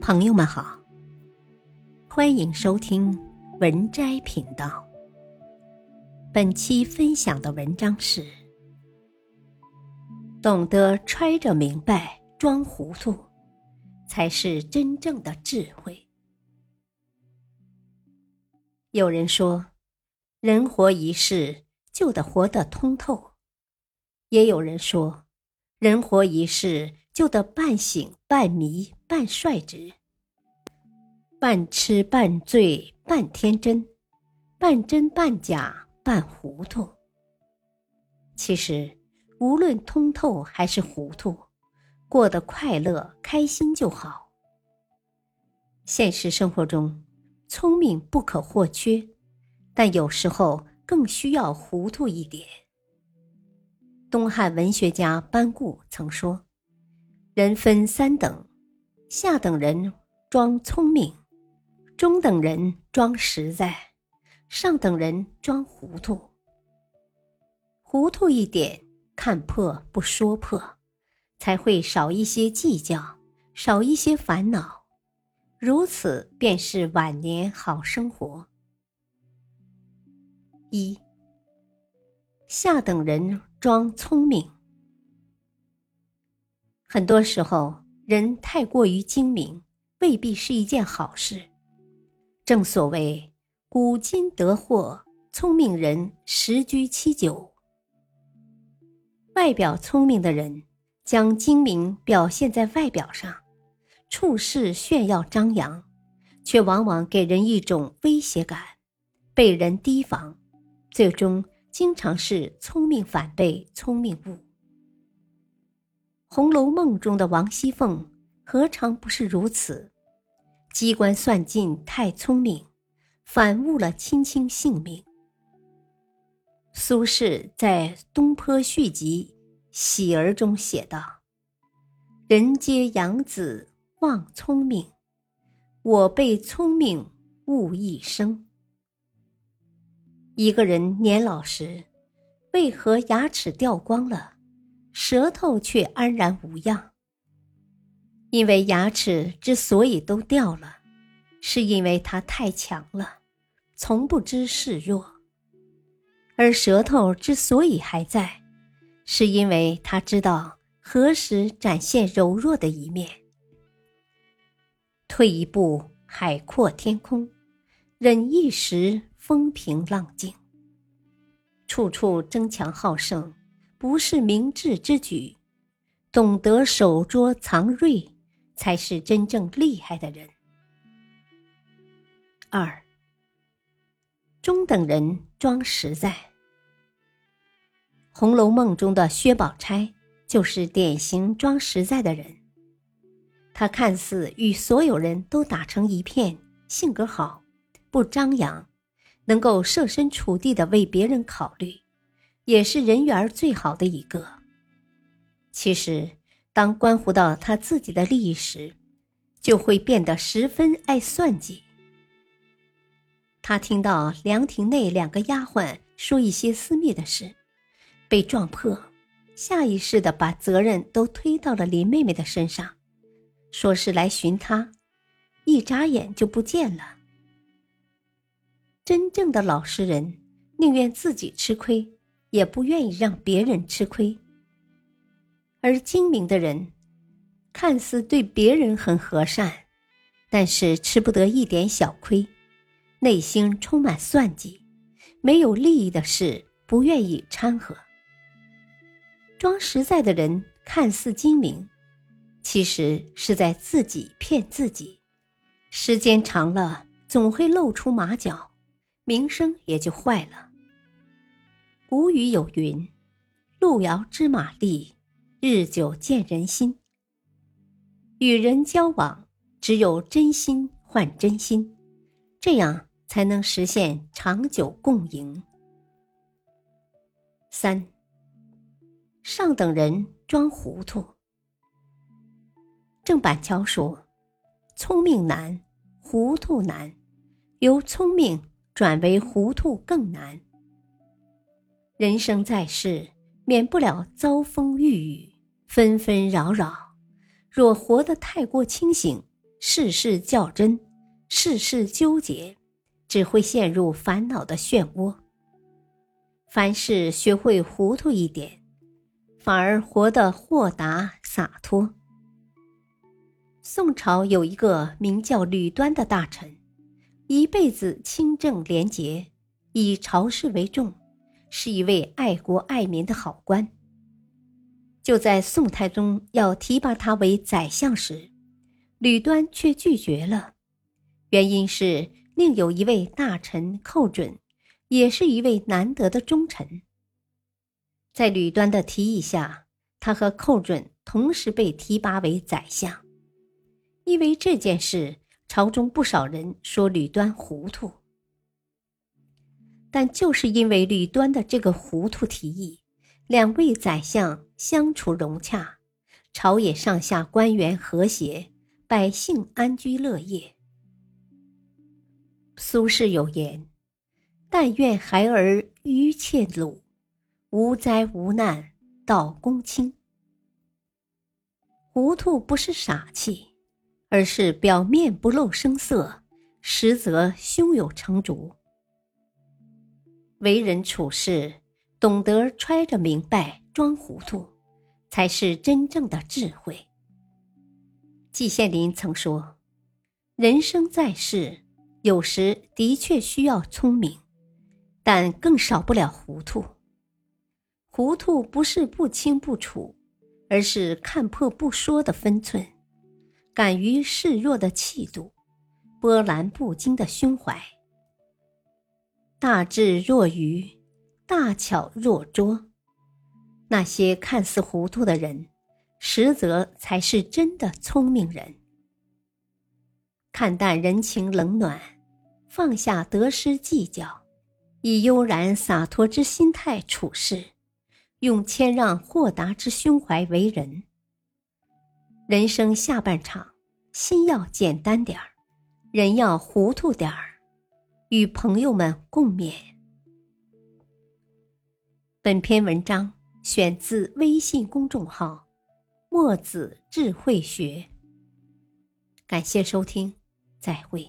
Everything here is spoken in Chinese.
朋友们好，欢迎收听文摘频道。本期分享的文章是：懂得揣着明白装糊涂，才是真正的智慧。有人说，人活一世就得活得通透；也有人说，人活一世。就得半醒半迷半率直，半痴半醉半天真，半真半假半糊涂。其实，无论通透还是糊涂，过得快乐开心就好。现实生活中，聪明不可或缺，但有时候更需要糊涂一点。东汉文学家班固曾说。人分三等，下等人装聪明，中等人装实在，上等人装糊涂。糊涂一点，看破不说破，才会少一些计较，少一些烦恼，如此便是晚年好生活。一，下等人装聪明。很多时候，人太过于精明，未必是一件好事。正所谓“古今得祸，聪明人十居其九”。外表聪明的人，将精明表现在外表上，处事炫耀张扬，却往往给人一种威胁感，被人提防，最终经常是聪明反被聪明误。《红楼梦》中的王熙凤何尝不是如此？机关算尽太聪明，反误了卿卿性命。苏轼在《东坡续集·喜儿》中写道：“人皆养子望聪明，我被聪明误一生。”一个人年老时，为何牙齿掉光了？舌头却安然无恙，因为牙齿之所以都掉了，是因为它太强了，从不知示弱；而舌头之所以还在，是因为他知道何时展现柔弱的一面。退一步，海阔天空；忍一时，风平浪静。处处争强好胜。不是明智之举，懂得守拙藏锐，才是真正厉害的人。二，中等人装实在，《红楼梦》中的薛宝钗就是典型装实在的人。他看似与所有人都打成一片，性格好，不张扬，能够设身处地的为别人考虑。也是人缘最好的一个。其实，当关乎到他自己的利益时，就会变得十分爱算计。他听到凉亭内两个丫鬟说一些私密的事，被撞破，下意识的把责任都推到了林妹妹的身上，说是来寻他，一眨眼就不见了。真正的老实人，宁愿自己吃亏。也不愿意让别人吃亏，而精明的人，看似对别人很和善，但是吃不得一点小亏，内心充满算计，没有利益的事不愿意掺和。装实在的人看似精明，其实是在自己骗自己，时间长了总会露出马脚，名声也就坏了。古语有云：“路遥知马力，日久见人心。”与人交往，只有真心换真心，这样才能实现长久共赢。三，上等人装糊涂。郑板桥说：“聪明难，糊涂难；由聪明转为糊涂更难。”人生在世，免不了遭风遇雨、纷纷扰扰。若活得太过清醒，事事较真，事事纠结，只会陷入烦恼的漩涡。凡事学会糊涂一点，反而活得豁达洒脱。宋朝有一个名叫吕端的大臣，一辈子清正廉洁，以朝事为重，是一位爱国爱民的好官。就在宋太宗要提拔他为宰相时，吕端却拒绝了，原因是另有一位大臣寇准，也是一位难得的忠臣。在吕端的提议下，他和寇准同时被提拔为宰相。因为这件事，朝中不少人说吕端糊涂。但就是因为吕端的这个糊涂提议，两位宰相相处融洽，朝野上下官员和谐，百姓安居乐业。苏轼有言：“但愿孩儿愚切鲁，无灾无难到公卿。”糊涂不是傻气。而是表面不露声色，实则胸有成竹。为人处事，懂得揣着明白装糊涂，才是真正的智慧。季羡林曾说：“人生在世，有时的确需要聪明，但更少不了糊涂。糊涂不是不清不楚，而是看破不说的分寸。”敢于示弱的气度，波澜不惊的胸怀，大智若愚，大巧若拙。那些看似糊涂的人，实则才是真的聪明人。看淡人情冷暖，放下得失计较，以悠然洒脱之心态处事，用谦让豁达之胸怀为人。人生下半场，心要简单点儿，人要糊涂点儿，与朋友们共勉。本篇文章选自微信公众号“墨子智慧学”，感谢收听，再会。